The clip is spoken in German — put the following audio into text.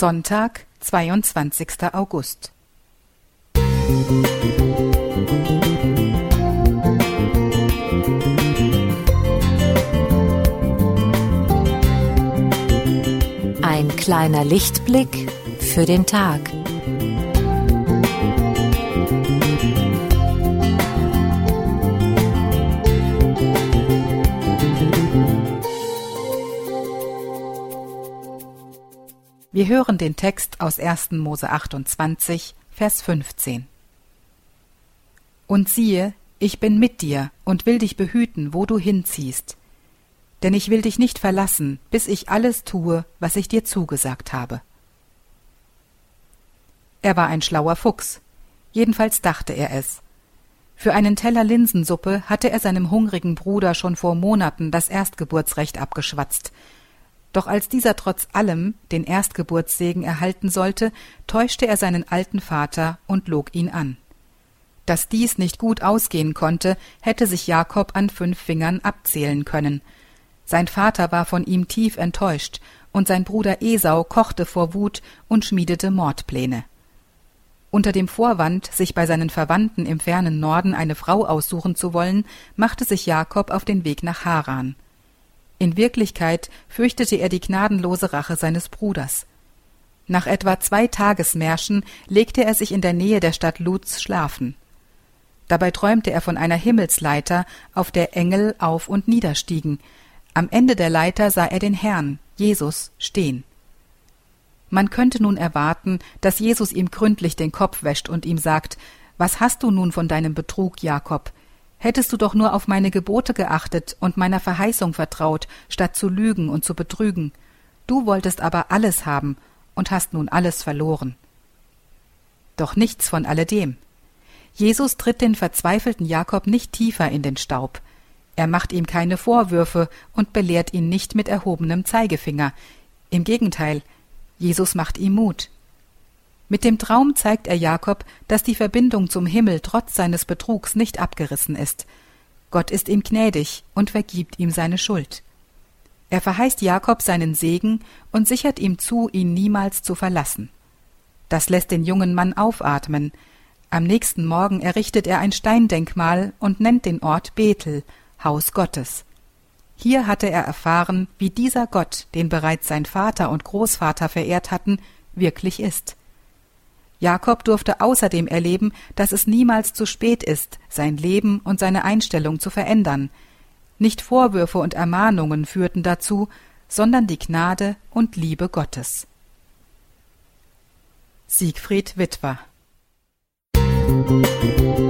Sonntag, 22. August. Ein kleiner Lichtblick für den Tag. Wir hören den Text aus 1. Mose 28, Vers 15. Und siehe, ich bin mit dir und will dich behüten, wo du hinziehst. Denn ich will dich nicht verlassen, bis ich alles tue, was ich dir zugesagt habe. Er war ein schlauer Fuchs. Jedenfalls dachte er es. Für einen Teller Linsensuppe hatte er seinem hungrigen Bruder schon vor Monaten das Erstgeburtsrecht abgeschwatzt, doch als dieser trotz allem den Erstgeburtssegen erhalten sollte, täuschte er seinen alten Vater und log ihn an. Dass dies nicht gut ausgehen konnte, hätte sich Jakob an fünf Fingern abzählen können. Sein Vater war von ihm tief enttäuscht, und sein Bruder Esau kochte vor Wut und schmiedete Mordpläne. Unter dem Vorwand, sich bei seinen Verwandten im fernen Norden eine Frau aussuchen zu wollen, machte sich Jakob auf den Weg nach Haran. In Wirklichkeit fürchtete er die gnadenlose Rache seines Bruders. Nach etwa zwei Tagesmärschen legte er sich in der Nähe der Stadt Luz schlafen. Dabei träumte er von einer Himmelsleiter, auf der Engel auf und niederstiegen. Am Ende der Leiter sah er den Herrn, Jesus, stehen. Man könnte nun erwarten, dass Jesus ihm gründlich den Kopf wäscht und ihm sagt, Was hast du nun von deinem Betrug, Jakob? Hättest du doch nur auf meine Gebote geachtet und meiner Verheißung vertraut, statt zu lügen und zu betrügen. Du wolltest aber alles haben und hast nun alles verloren. Doch nichts von alledem. Jesus tritt den verzweifelten Jakob nicht tiefer in den Staub. Er macht ihm keine Vorwürfe und belehrt ihn nicht mit erhobenem Zeigefinger. Im Gegenteil, Jesus macht ihm Mut. Mit dem Traum zeigt er Jakob, dass die Verbindung zum Himmel trotz seines Betrugs nicht abgerissen ist. Gott ist ihm gnädig und vergibt ihm seine Schuld. Er verheißt Jakob seinen Segen und sichert ihm zu, ihn niemals zu verlassen. Das lässt den jungen Mann aufatmen. Am nächsten Morgen errichtet er ein Steindenkmal und nennt den Ort Bethel, Haus Gottes. Hier hatte er erfahren, wie dieser Gott, den bereits sein Vater und Großvater verehrt hatten, wirklich ist. Jakob durfte außerdem erleben, dass es niemals zu spät ist, sein Leben und seine Einstellung zu verändern. Nicht Vorwürfe und Ermahnungen führten dazu, sondern die Gnade und Liebe Gottes. Siegfried Witwer Musik